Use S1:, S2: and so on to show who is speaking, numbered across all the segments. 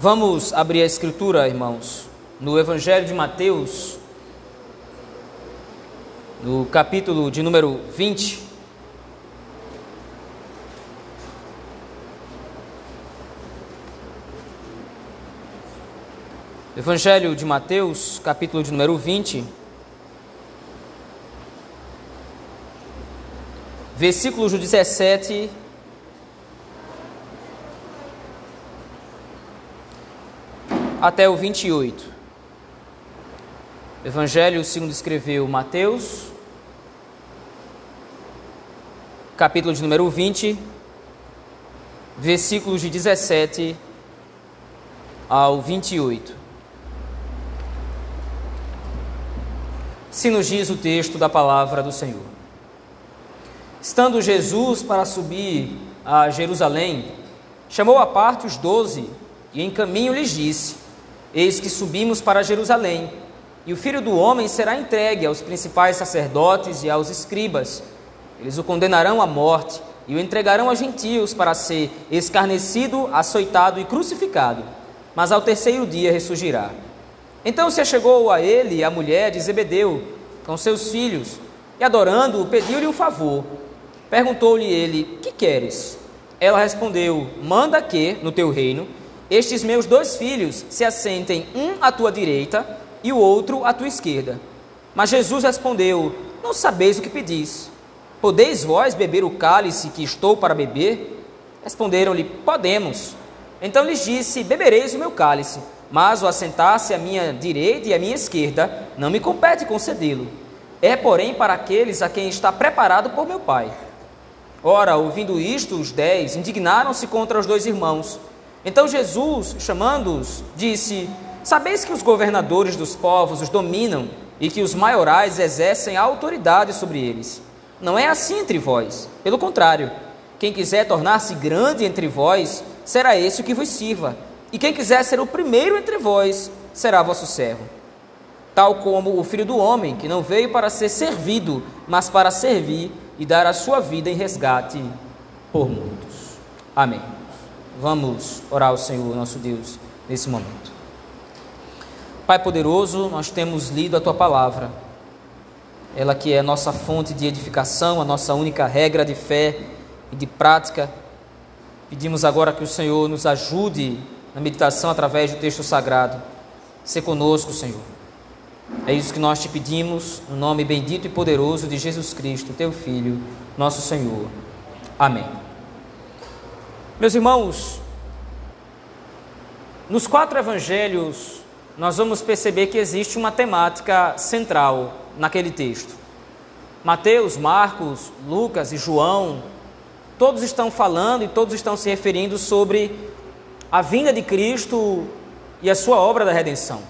S1: Vamos abrir a escritura, irmãos, no Evangelho de Mateus, no capítulo de número 20. Evangelho de Mateus, capítulo de número 20. Versículos 17 até o 28. Evangelho segundo escreveu Mateus, capítulo de número 20, versículos de 17 ao 28. Se nos diz o texto da palavra do Senhor. Estando Jesus para subir a Jerusalém, chamou à parte os doze e em caminho lhes disse: Eis que subimos para Jerusalém, e o filho do homem será entregue aos principais sacerdotes e aos escribas. Eles o condenarão à morte e o entregarão a gentios para ser escarnecido, açoitado e crucificado. Mas ao terceiro dia ressurgirá. Então se achegou a ele a mulher de Zebedeu, com seus filhos, e adorando-o, pediu-lhe um favor. Perguntou-lhe ele: Que queres? Ela respondeu: Manda que, no teu reino, estes meus dois filhos se assentem um à tua direita e o outro à tua esquerda. Mas Jesus respondeu: Não sabeis o que pedis. Podeis vós beber o cálice que estou para beber? Responderam-lhe: Podemos. Então lhes disse: Bebereis o meu cálice, mas o assentar-se à minha direita e à minha esquerda não me compete concedê-lo. É, porém, para aqueles a quem está preparado por meu Pai. Ora, ouvindo isto, os dez indignaram-se contra os dois irmãos. Então Jesus, chamando-os, disse: Sabeis que os governadores dos povos os dominam e que os maiorais exercem autoridade sobre eles. Não é assim entre vós. Pelo contrário, quem quiser tornar-se grande entre vós, será esse o que vos sirva. E quem quiser ser o primeiro entre vós, será vosso servo. Tal como o filho do homem, que não veio para ser servido, mas para servir e dar a sua vida em resgate por muitos. Amém. Vamos orar ao Senhor, nosso Deus, nesse momento. Pai poderoso, nós temos lido a tua palavra, ela que é a nossa fonte de edificação, a nossa única regra de fé e de prática. Pedimos agora que o Senhor nos ajude na meditação através do texto sagrado. Se conosco, Senhor. É isso que nós te pedimos, no nome bendito e poderoso de Jesus Cristo, teu Filho, nosso Senhor. Amém. Meus irmãos, nos quatro evangelhos, nós vamos perceber que existe uma temática central naquele texto. Mateus, Marcos, Lucas e João, todos estão falando e todos estão se referindo sobre a vinda de Cristo e a sua obra da redenção.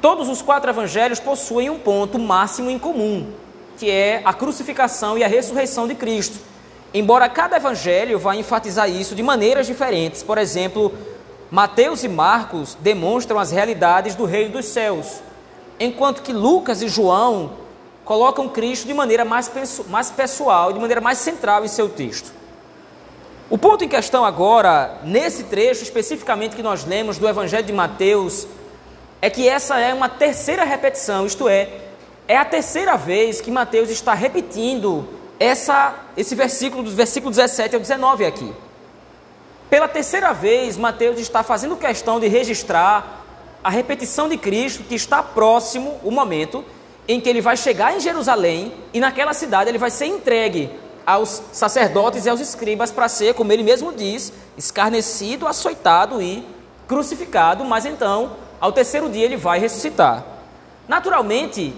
S1: Todos os quatro evangelhos possuem um ponto máximo em comum, que é a crucificação e a ressurreição de Cristo. Embora cada evangelho vá enfatizar isso de maneiras diferentes. Por exemplo, Mateus e Marcos demonstram as realidades do reino dos céus, enquanto que Lucas e João colocam Cristo de maneira mais, mais pessoal, de maneira mais central em seu texto. O ponto em questão agora, nesse trecho especificamente que nós lemos do Evangelho de Mateus, é que essa é uma terceira repetição, isto é, é a terceira vez que Mateus está repetindo essa, esse versículo, do versículo 17 ao 19 aqui. Pela terceira vez, Mateus está fazendo questão de registrar a repetição de Cristo, que está próximo o momento em que ele vai chegar em Jerusalém e naquela cidade ele vai ser entregue aos sacerdotes e aos escribas para ser, como ele mesmo diz, escarnecido, açoitado e crucificado, mas então, ao terceiro dia, ele vai ressuscitar. Naturalmente,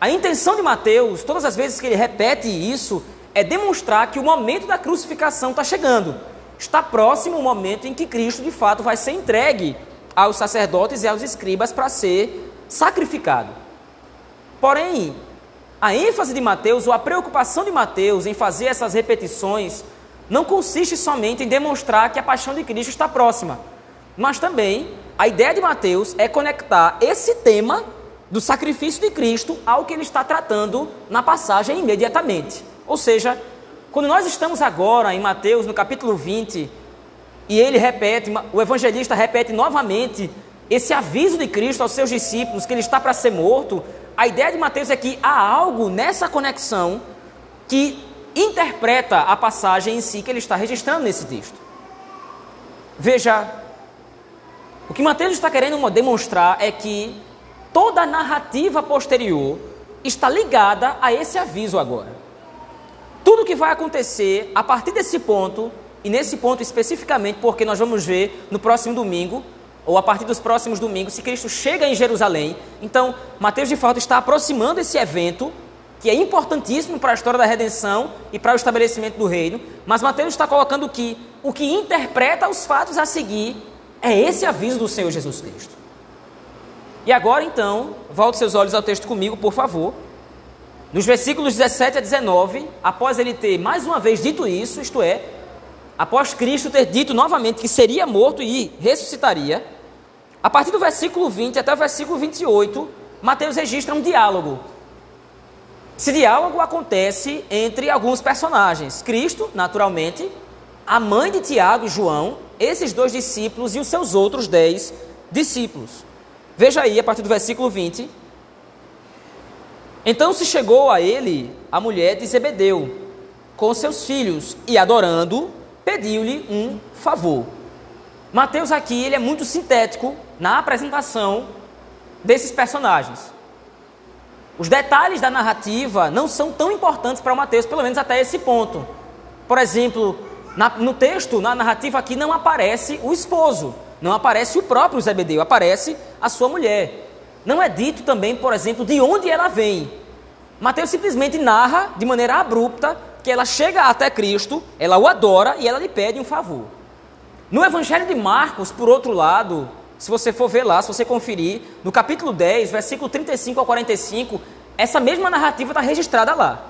S1: a intenção de Mateus, todas as vezes que ele repete isso, é demonstrar que o momento da crucificação está chegando. Está próximo o momento em que Cristo de fato vai ser entregue aos sacerdotes e aos escribas para ser sacrificado. Porém, a ênfase de Mateus, ou a preocupação de Mateus em fazer essas repetições, não consiste somente em demonstrar que a paixão de Cristo está próxima, mas também a ideia de Mateus é conectar esse tema do sacrifício de Cristo ao que ele está tratando na passagem imediatamente. Ou seja, quando nós estamos agora em Mateus, no capítulo 20, e ele repete, o evangelista repete novamente esse aviso de Cristo aos seus discípulos que ele está para ser morto, a ideia de Mateus é que há algo nessa conexão que interpreta a passagem em si que ele está registrando nesse texto. Veja, o que Mateus está querendo demonstrar é que toda a narrativa posterior está ligada a esse aviso agora. Tudo que vai acontecer a partir desse ponto, e nesse ponto especificamente, porque nós vamos ver no próximo domingo, ou a partir dos próximos domingos, se Cristo chega em Jerusalém. Então, Mateus de fato está aproximando esse evento, que é importantíssimo para a história da redenção e para o estabelecimento do reino, mas Mateus está colocando que o que interpreta os fatos a seguir é esse aviso do Senhor Jesus Cristo. E agora então, volte seus olhos ao texto comigo, por favor. Nos versículos 17 a 19, após ele ter mais uma vez dito isso, isto é, após Cristo ter dito novamente que seria morto e ressuscitaria, a partir do versículo 20 até o versículo 28, Mateus registra um diálogo. Esse diálogo acontece entre alguns personagens: Cristo, naturalmente, a mãe de Tiago e João, esses dois discípulos e os seus outros dez discípulos. Veja aí, a partir do versículo 20. Então se chegou a ele a mulher de Zebedeu, com seus filhos, e adorando, pediu-lhe um favor. Mateus aqui ele é muito sintético na apresentação desses personagens. Os detalhes da narrativa não são tão importantes para o Mateus, pelo menos até esse ponto. Por exemplo, na, no texto, na narrativa aqui, não aparece o esposo. Não aparece o próprio Zebedeu, aparece a sua mulher. Não é dito também, por exemplo, de onde ela vem. Mateus simplesmente narra de maneira abrupta que ela chega até Cristo, ela o adora e ela lhe pede um favor. No Evangelho de Marcos, por outro lado, se você for ver lá, se você conferir, no capítulo 10, versículo 35 ao 45, essa mesma narrativa está registrada lá.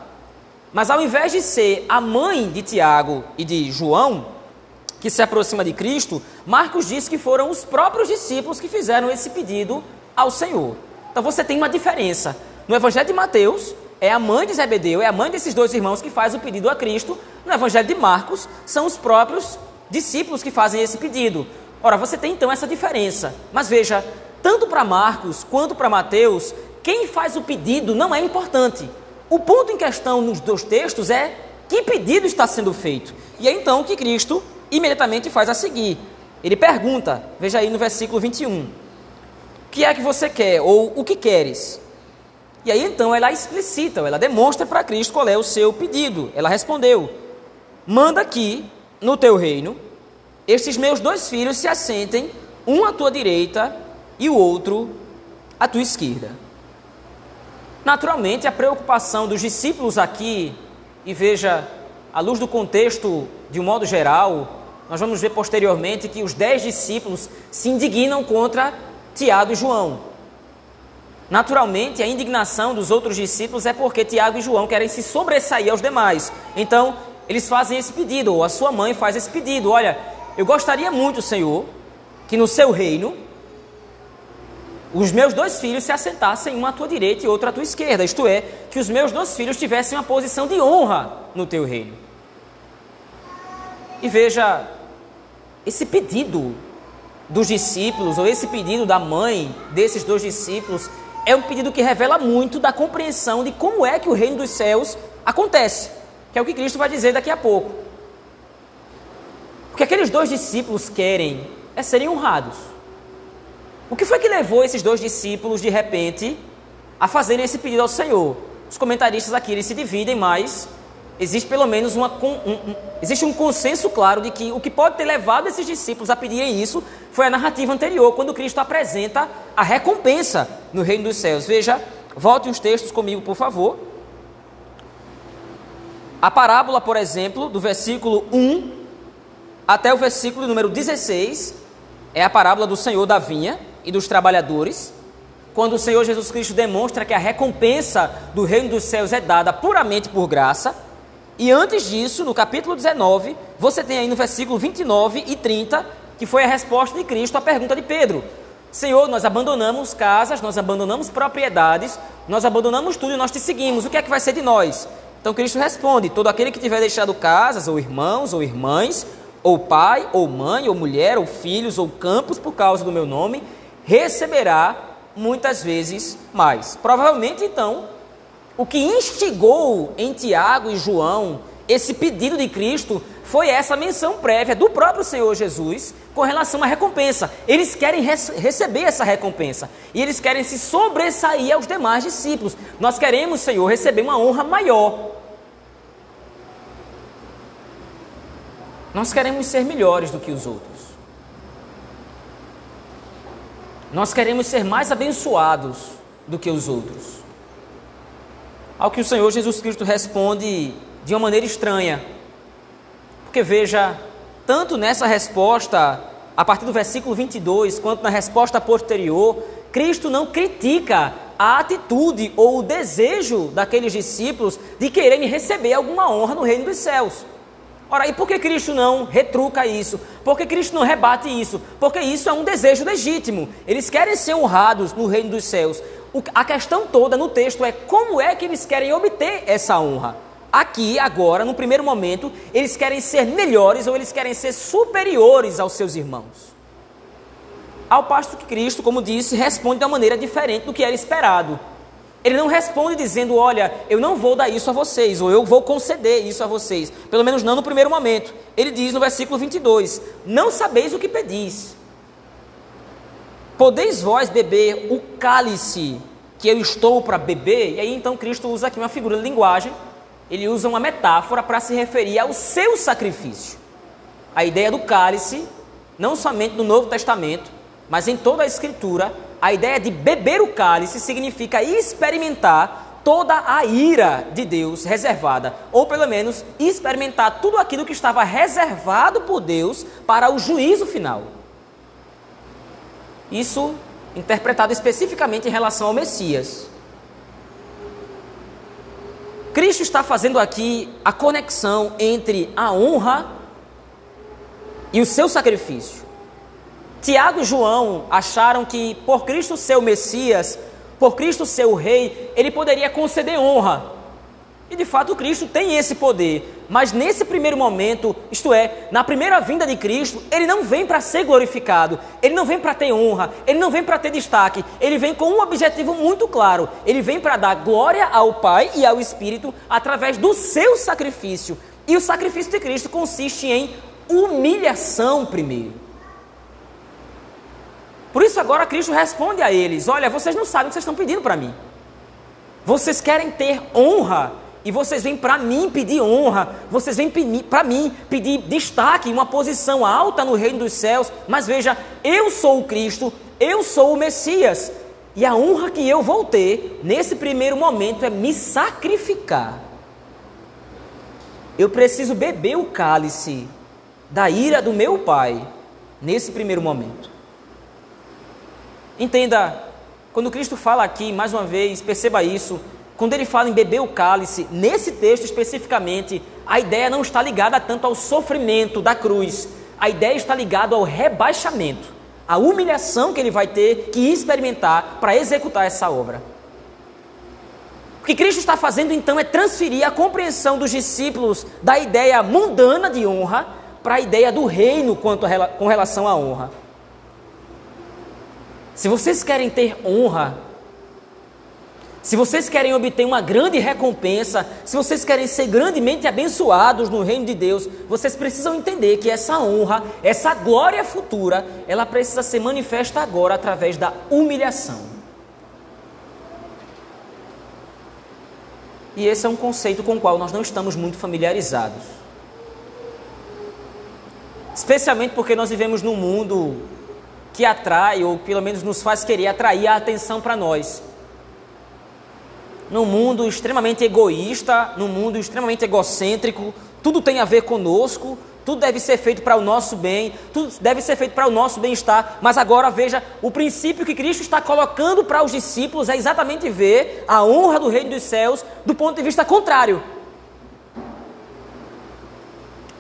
S1: Mas ao invés de ser a mãe de Tiago e de João, que se aproxima de Cristo, Marcos diz que foram os próprios discípulos que fizeram esse pedido ao Senhor. Então você tem uma diferença. No Evangelho de Mateus, é a mãe de Zebedeu, é a mãe desses dois irmãos que faz o pedido a Cristo. No Evangelho de Marcos, são os próprios discípulos que fazem esse pedido. Ora, você tem então essa diferença. Mas veja, tanto para Marcos quanto para Mateus, quem faz o pedido não é importante. O ponto em questão nos dois textos é que pedido está sendo feito. E é então que Cristo imediatamente faz a seguir. Ele pergunta, veja aí no versículo 21, o que é que você quer ou o que queres? E aí então ela explicita, ela demonstra para Cristo qual é o seu pedido. Ela respondeu: Manda aqui no teu reino estes meus dois filhos se assentem, um à tua direita e o outro à tua esquerda. Naturalmente, a preocupação dos discípulos aqui, e veja, à luz do contexto de um modo geral, nós vamos ver posteriormente que os dez discípulos se indignam contra Tiago e João. Naturalmente, a indignação dos outros discípulos é porque Tiago e João querem se sobressair aos demais. Então, eles fazem esse pedido, ou a sua mãe faz esse pedido: Olha, eu gostaria muito, Senhor, que no seu reino os meus dois filhos se assentassem, um à tua direita e outro à tua esquerda. Isto é, que os meus dois filhos tivessem uma posição de honra no teu reino. E veja, esse pedido dos discípulos, ou esse pedido da mãe desses dois discípulos, é um pedido que revela muito da compreensão de como é que o reino dos céus acontece, que é o que Cristo vai dizer daqui a pouco. O que aqueles dois discípulos querem é serem honrados. O que foi que levou esses dois discípulos, de repente, a fazerem esse pedido ao Senhor? Os comentaristas aqui eles se dividem, mas existe pelo menos uma, um, um, existe um consenso claro de que o que pode ter levado esses discípulos a pedirem isso foi a narrativa anterior, quando Cristo apresenta a recompensa no reino dos céus. Veja, volte os textos comigo, por favor. A parábola, por exemplo, do versículo 1 até o versículo número 16, é a parábola do Senhor da vinha e dos trabalhadores quando o Senhor Jesus Cristo demonstra que a recompensa do reino dos céus é dada puramente por graça, e antes disso, no capítulo 19, você tem aí no versículo 29 e 30, que foi a resposta de Cristo à pergunta de Pedro: Senhor, nós abandonamos casas, nós abandonamos propriedades, nós abandonamos tudo e nós te seguimos, o que é que vai ser de nós? Então Cristo responde: Todo aquele que tiver deixado casas, ou irmãos, ou irmãs, ou pai, ou mãe, ou mulher, ou filhos, ou campos por causa do meu nome, receberá muitas vezes mais. Provavelmente, então, o que instigou em Tiago e João esse pedido de Cristo foi essa menção prévia do próprio Senhor Jesus com relação à recompensa. Eles querem receber essa recompensa e eles querem se sobressair aos demais discípulos. Nós queremos, Senhor, receber uma honra maior. Nós queremos ser melhores do que os outros. Nós queremos ser mais abençoados do que os outros. Ao que o Senhor Jesus Cristo responde de uma maneira estranha. Porque veja, tanto nessa resposta, a partir do versículo 22, quanto na resposta posterior, Cristo não critica a atitude ou o desejo daqueles discípulos de quererem receber alguma honra no reino dos céus. Ora, e por que Cristo não retruca isso? Por que Cristo não rebate isso? Porque isso é um desejo legítimo. Eles querem ser honrados no reino dos céus. A questão toda no texto é como é que eles querem obter essa honra. Aqui, agora, no primeiro momento, eles querem ser melhores ou eles querem ser superiores aos seus irmãos. Ao passo que Cristo, como disse, responde de uma maneira diferente do que era esperado. Ele não responde dizendo: Olha, eu não vou dar isso a vocês, ou eu vou conceder isso a vocês. Pelo menos não no primeiro momento. Ele diz no versículo 22: Não sabeis o que pedis. Podeis vós beber o cálice que eu estou para beber? E aí então Cristo usa aqui uma figura de linguagem ele usa uma metáfora para se referir ao seu sacrifício. A ideia do cálice, não somente no Novo Testamento, mas em toda a Escritura, a ideia de beber o cálice significa experimentar toda a ira de Deus reservada, ou pelo menos experimentar tudo aquilo que estava reservado por Deus para o juízo final. Isso interpretado especificamente em relação ao Messias. Cristo está fazendo aqui a conexão entre a honra e o seu sacrifício. Tiago e João acharam que por Cristo ser o Messias, por Cristo ser o Rei, ele poderia conceder honra. E de fato Cristo tem esse poder, mas nesse primeiro momento, isto é, na primeira vinda de Cristo, ele não vem para ser glorificado, ele não vem para ter honra, ele não vem para ter destaque, ele vem com um objetivo muito claro: ele vem para dar glória ao Pai e ao Espírito através do seu sacrifício. E o sacrifício de Cristo consiste em humilhação primeiro. Por isso agora Cristo responde a eles: Olha, vocês não sabem o que vocês estão pedindo para mim. Vocês querem ter honra e vocês vêm para mim pedir honra, vocês vêm para mim pedir destaque, uma posição alta no reino dos céus. Mas veja, eu sou o Cristo, eu sou o Messias. E a honra que eu vou ter nesse primeiro momento é me sacrificar. Eu preciso beber o cálice da ira do meu Pai nesse primeiro momento. Entenda, quando Cristo fala aqui, mais uma vez, perceba isso, quando ele fala em beber o cálice, nesse texto especificamente, a ideia não está ligada tanto ao sofrimento da cruz, a ideia está ligada ao rebaixamento, à humilhação que ele vai ter que experimentar para executar essa obra. O que Cristo está fazendo então é transferir a compreensão dos discípulos da ideia mundana de honra para a ideia do reino quanto a, com relação à honra. Se vocês querem ter honra, se vocês querem obter uma grande recompensa, se vocês querem ser grandemente abençoados no reino de Deus, vocês precisam entender que essa honra, essa glória futura, ela precisa ser manifesta agora através da humilhação. E esse é um conceito com o qual nós não estamos muito familiarizados. Especialmente porque nós vivemos num mundo que atrai, ou pelo menos nos faz querer atrair a atenção para nós num mundo extremamente egoísta, num mundo extremamente egocêntrico, tudo tem a ver conosco, tudo deve ser feito para o nosso bem, tudo deve ser feito para o nosso bem-estar. Mas agora veja, o princípio que Cristo está colocando para os discípulos é exatamente ver a honra do reino dos céus do ponto de vista contrário.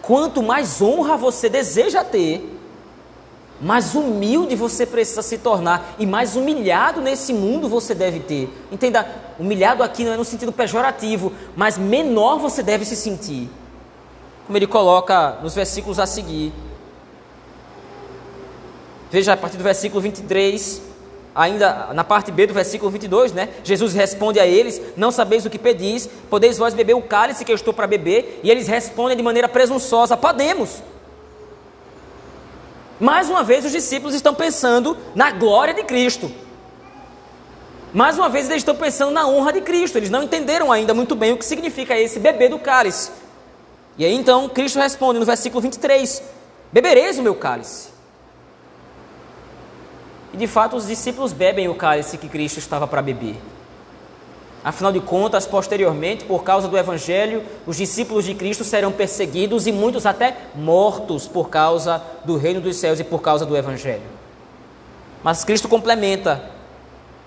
S1: Quanto mais honra você deseja ter, mais humilde você precisa se tornar e mais humilhado nesse mundo você deve ter. Entenda, humilhado aqui não é no sentido pejorativo, mas menor você deve se sentir. como ele coloca nos versículos a seguir. Veja a partir do versículo 23, ainda na parte B do versículo 22, né? Jesus responde a eles: Não sabeis o que pedis, podeis vós beber o cálice que eu estou para beber? E eles respondem de maneira presunçosa: Podemos. Mais uma vez, os discípulos estão pensando na glória de Cristo. Mais uma vez, eles estão pensando na honra de Cristo. Eles não entenderam ainda muito bem o que significa esse beber do cálice. E aí então, Cristo responde no versículo 23: Bebereis o meu cálice. E de fato, os discípulos bebem o cálice que Cristo estava para beber. Afinal de contas, posteriormente, por causa do Evangelho, os discípulos de Cristo serão perseguidos e muitos até mortos por causa do reino dos céus e por causa do Evangelho. Mas Cristo complementa: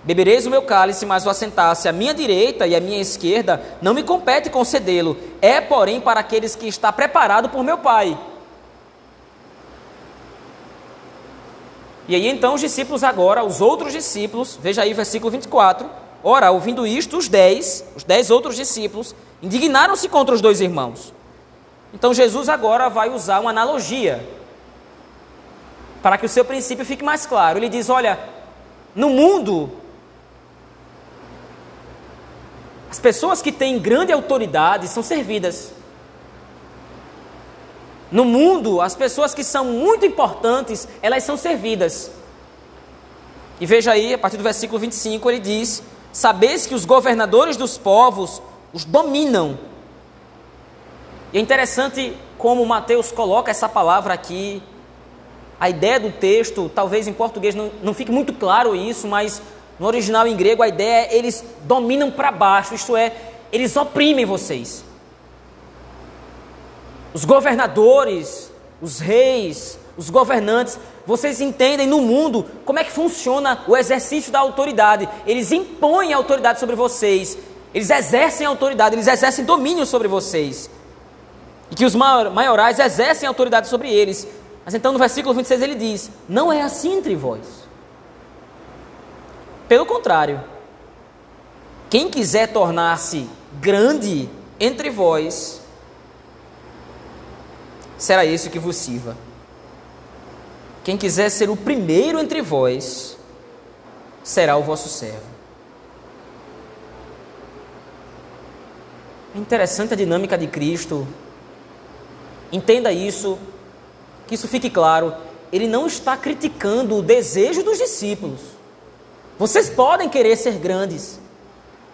S1: Bebereis o meu cálice, mas o assentar-se à minha direita e à minha esquerda não me compete concedê-lo, é, porém, para aqueles que está preparado por meu Pai. E aí então os discípulos agora, os outros discípulos, veja aí o versículo 24. Ora, ouvindo isto, os dez, os dez outros discípulos, indignaram-se contra os dois irmãos. Então Jesus agora vai usar uma analogia para que o seu princípio fique mais claro. Ele diz: Olha, no mundo, as pessoas que têm grande autoridade são servidas. No mundo, as pessoas que são muito importantes, elas são servidas. E veja aí, a partir do versículo 25, ele diz: Sabeis que os governadores dos povos os dominam. E é interessante como Mateus coloca essa palavra aqui. A ideia do texto, talvez em português não, não fique muito claro isso, mas no original em grego a ideia é eles dominam para baixo, isto é, eles oprimem vocês os governadores, os reis, os governantes, vocês entendem no mundo como é que funciona o exercício da autoridade. Eles impõem autoridade sobre vocês, eles exercem autoridade, eles exercem domínio sobre vocês. E que os maiorais exercem autoridade sobre eles. Mas então no versículo 26 ele diz: Não é assim entre vós. Pelo contrário, quem quiser tornar-se grande entre vós, será esse que vos sirva. Quem quiser ser o primeiro entre vós, será o vosso servo. É interessante a dinâmica de Cristo. Entenda isso, que isso fique claro. Ele não está criticando o desejo dos discípulos. Vocês podem querer ser grandes,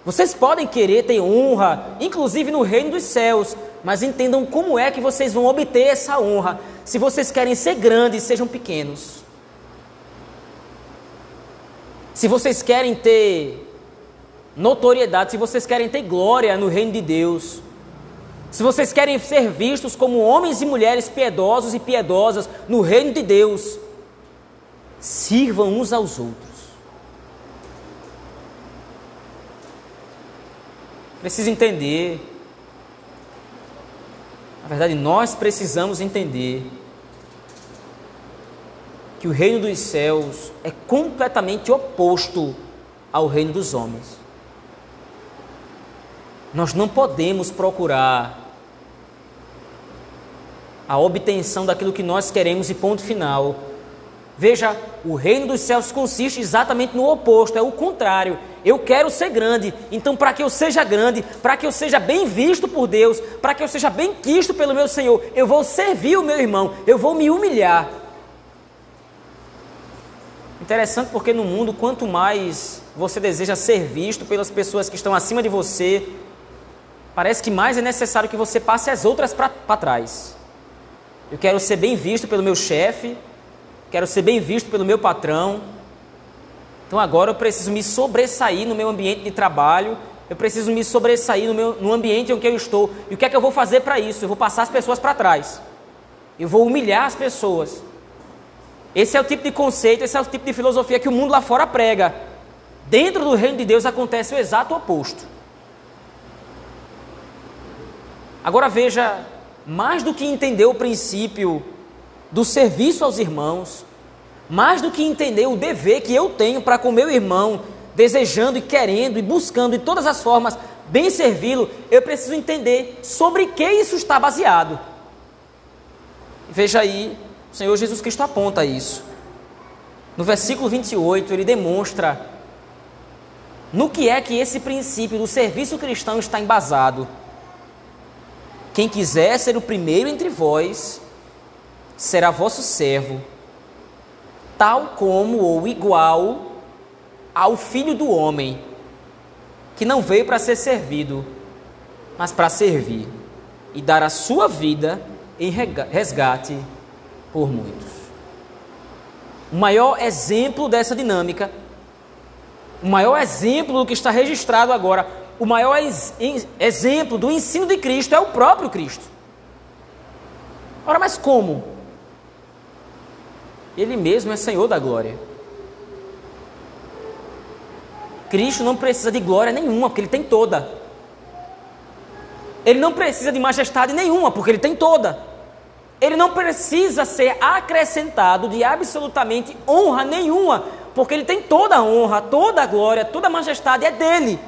S1: vocês podem querer ter honra, inclusive no reino dos céus, mas entendam como é que vocês vão obter essa honra. Se vocês querem ser grandes, sejam pequenos. Se vocês querem ter notoriedade, se vocês querem ter glória no reino de Deus, se vocês querem ser vistos como homens e mulheres piedosos e piedosas no reino de Deus, sirvam uns aos outros. Precisa entender. Na verdade, nós precisamos entender que o reino dos céus é completamente oposto ao reino dos homens. Nós não podemos procurar a obtenção daquilo que nós queremos e ponto final Veja, o reino dos céus consiste exatamente no oposto, é o contrário. Eu quero ser grande, então para que eu seja grande, para que eu seja bem visto por Deus, para que eu seja bem quisto pelo meu Senhor, eu vou servir o meu irmão, eu vou me humilhar. Interessante porque no mundo, quanto mais você deseja ser visto pelas pessoas que estão acima de você, parece que mais é necessário que você passe as outras para trás. Eu quero ser bem visto pelo meu chefe, quero ser bem visto pelo meu patrão. Então agora eu preciso me sobressair no meu ambiente de trabalho, eu preciso me sobressair no, meu, no ambiente em que eu estou. E o que é que eu vou fazer para isso? Eu vou passar as pessoas para trás. Eu vou humilhar as pessoas. Esse é o tipo de conceito, esse é o tipo de filosofia que o mundo lá fora prega. Dentro do reino de Deus acontece o exato oposto. Agora veja, mais do que entender o princípio do serviço aos irmãos, mais do que entender o dever que eu tenho para com meu irmão, desejando e querendo e buscando de todas as formas bem servi-lo, eu preciso entender sobre que isso está baseado. Veja aí, o Senhor Jesus Cristo aponta isso. No versículo 28, ele demonstra no que é que esse princípio do serviço cristão está embasado. Quem quiser ser o primeiro entre vós, será vosso servo, tal como ou igual ao filho do homem, que não veio para ser servido, mas para servir e dar a sua vida em resgate por muitos. O maior exemplo dessa dinâmica, o maior exemplo do que está registrado agora, o maior ex exemplo do ensino de Cristo é o próprio Cristo. Ora, mas como? Ele mesmo é Senhor da glória. Cristo não precisa de glória nenhuma, porque Ele tem toda. Ele não precisa de majestade nenhuma, porque Ele tem toda. Ele não precisa ser acrescentado de absolutamente honra nenhuma, porque Ele tem toda a honra, toda a glória, toda a majestade é dele.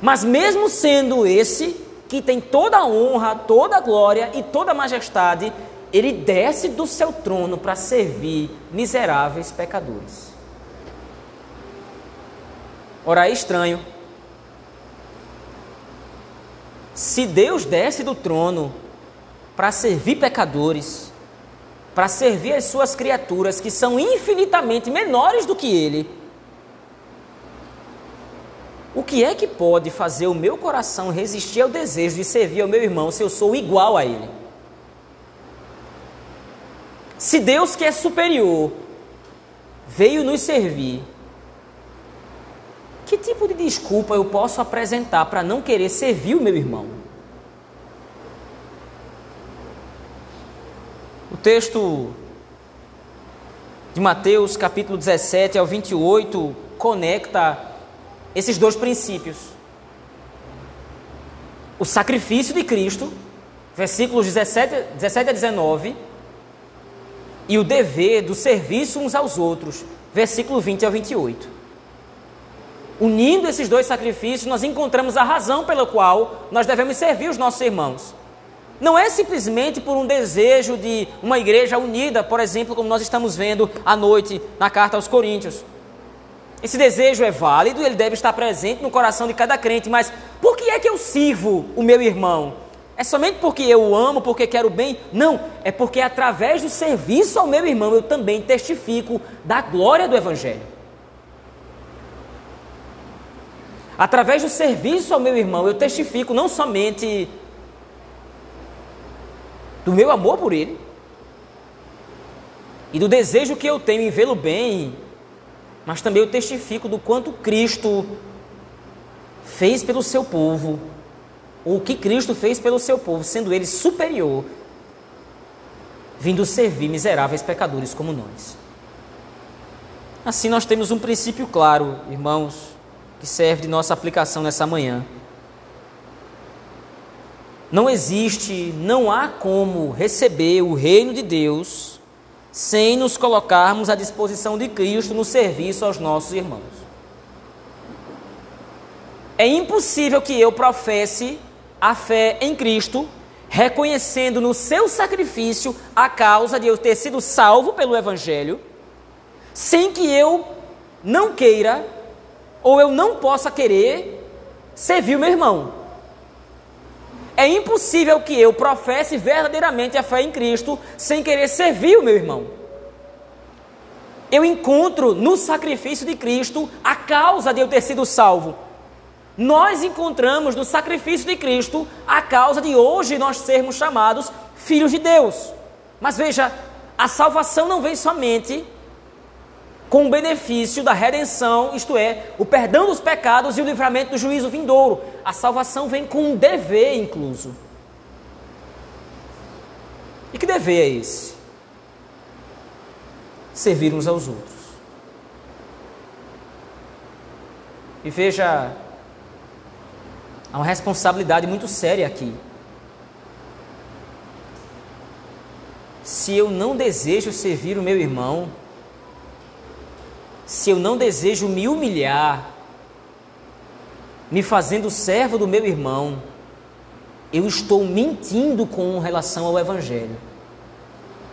S1: Mas mesmo sendo esse que tem toda a honra, toda a glória e toda a majestade, ele desce do seu trono para servir miseráveis pecadores. Ora, é estranho. Se Deus desce do trono para servir pecadores, para servir as suas criaturas que são infinitamente menores do que ele, o que é que pode fazer o meu coração resistir ao desejo de servir ao meu irmão se eu sou igual a ele? Se Deus que é superior veio nos servir, que tipo de desculpa eu posso apresentar para não querer servir o meu irmão? O texto de Mateus, capítulo 17 ao 28, conecta esses dois princípios. O sacrifício de Cristo, versículos 17, 17 a 19, e o dever do serviço uns aos outros, versículo 20 a 28. Unindo esses dois sacrifícios, nós encontramos a razão pela qual nós devemos servir os nossos irmãos. Não é simplesmente por um desejo de uma igreja unida, por exemplo, como nós estamos vendo à noite na carta aos Coríntios. Esse desejo é válido, ele deve estar presente no coração de cada crente, mas por que é que eu sirvo o meu irmão? É somente porque eu o amo, porque quero bem? Não, é porque através do serviço ao meu irmão eu também testifico da glória do Evangelho. Através do serviço ao meu irmão eu testifico não somente do meu amor por ele e do desejo que eu tenho em vê-lo bem mas também eu testifico do quanto Cristo fez pelo seu povo, o que Cristo fez pelo seu povo, sendo ele superior, vindo servir miseráveis pecadores como nós. Assim nós temos um princípio claro, irmãos, que serve de nossa aplicação nessa manhã. Não existe, não há como receber o reino de Deus sem nos colocarmos à disposição de Cristo no serviço aos nossos irmãos. É impossível que eu professe a fé em Cristo, reconhecendo no seu sacrifício a causa de eu ter sido salvo pelo Evangelho, sem que eu não queira ou eu não possa querer servir o meu irmão. É impossível que eu professe verdadeiramente a fé em Cristo sem querer servir o meu irmão. Eu encontro no sacrifício de Cristo a causa de eu ter sido salvo. Nós encontramos no sacrifício de Cristo a causa de hoje nós sermos chamados filhos de Deus. Mas veja, a salvação não vem somente com o benefício da redenção, isto é, o perdão dos pecados e o livramento do juízo vindouro. A salvação vem com um dever incluso. E que dever é esse? Servir uns aos outros. E veja, há uma responsabilidade muito séria aqui. Se eu não desejo servir o meu irmão, se eu não desejo me humilhar, me fazendo servo do meu irmão, eu estou mentindo com relação ao Evangelho.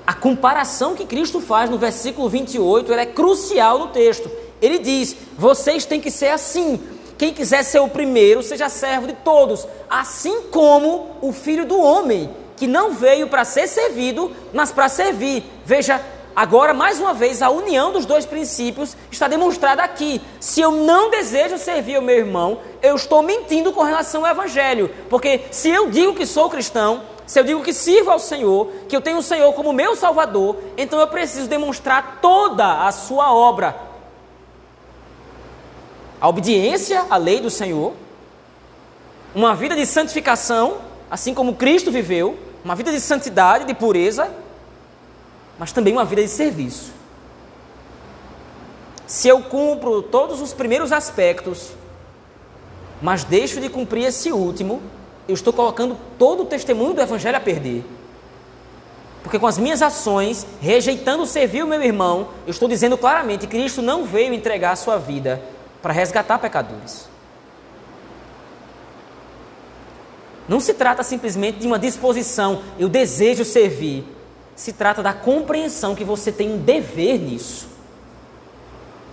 S1: a comparação que Cristo faz no versículo 28 é crucial no texto. Ele diz: vocês têm que ser assim. Quem quiser ser o primeiro, seja servo de todos, assim como o filho do homem, que não veio para ser servido, mas para servir. Veja, agora mais uma vez, a união dos dois princípios está demonstrada aqui. Se eu não desejo servir o meu irmão, eu estou mentindo com relação ao evangelho, porque se eu digo que sou cristão, se eu digo que sirvo ao Senhor, que eu tenho o Senhor como meu Salvador, então eu preciso demonstrar toda a sua obra. A obediência à lei do Senhor, uma vida de santificação, assim como Cristo viveu, uma vida de santidade, de pureza, mas também uma vida de serviço. Se eu cumpro todos os primeiros aspectos, mas deixo de cumprir esse último, eu estou colocando todo o testemunho do Evangelho a perder. Porque com as minhas ações, rejeitando servir o meu irmão, eu estou dizendo claramente Cristo não veio entregar a sua vida para resgatar pecadores. Não se trata simplesmente de uma disposição, eu desejo servir. Se trata da compreensão que você tem um dever nisso.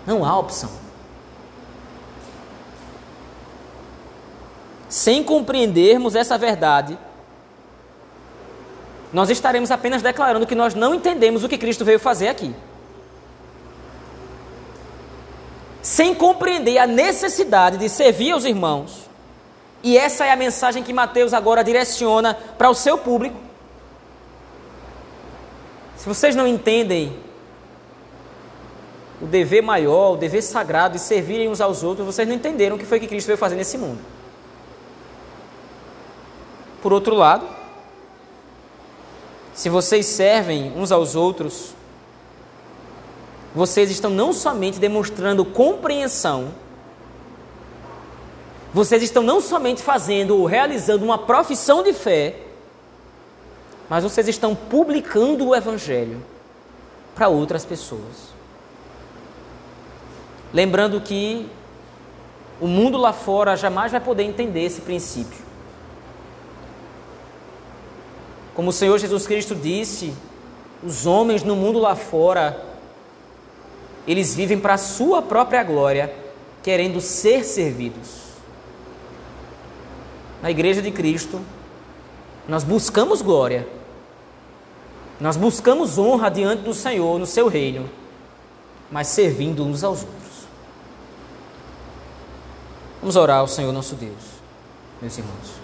S1: Não há opção. sem compreendermos essa verdade, nós estaremos apenas declarando que nós não entendemos o que Cristo veio fazer aqui. Sem compreender a necessidade de servir aos irmãos, e essa é a mensagem que Mateus agora direciona para o seu público. Se vocês não entendem o dever maior, o dever sagrado de servirem uns aos outros, vocês não entenderam o que foi que Cristo veio fazer nesse mundo. Por outro lado, se vocês servem uns aos outros, vocês estão não somente demonstrando compreensão, vocês estão não somente fazendo ou realizando uma profissão de fé, mas vocês estão publicando o Evangelho para outras pessoas. Lembrando que o mundo lá fora jamais vai poder entender esse princípio. Como o Senhor Jesus Cristo disse, os homens no mundo lá fora, eles vivem para a sua própria glória, querendo ser servidos. Na igreja de Cristo, nós buscamos glória, nós buscamos honra diante do Senhor no seu reino, mas servindo uns aos outros. Vamos orar ao Senhor nosso Deus, meus irmãos.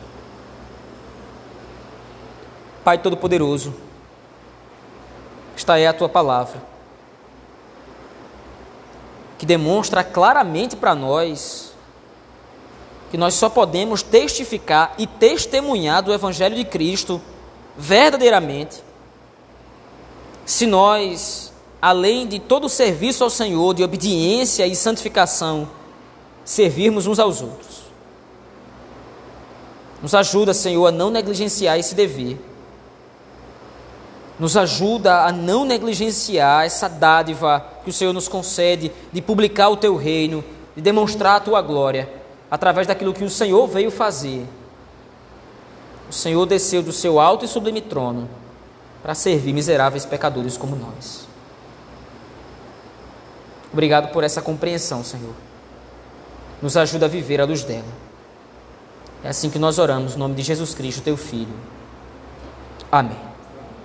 S1: Pai Todo-Poderoso, esta é a tua palavra, que demonstra claramente para nós que nós só podemos testificar e testemunhar do Evangelho de Cristo verdadeiramente se nós, além de todo o serviço ao Senhor, de obediência e santificação, servirmos uns aos outros. Nos ajuda, Senhor, a não negligenciar esse dever nos ajuda a não negligenciar essa dádiva que o Senhor nos concede de publicar o teu reino, de demonstrar a tua glória, através daquilo que o Senhor veio fazer. O Senhor desceu do seu alto e sublime trono para servir miseráveis pecadores como nós. Obrigado por essa compreensão, Senhor. Nos ajuda a viver à luz dela. É assim que nós oramos, no nome de Jesus Cristo, teu Filho. Amém.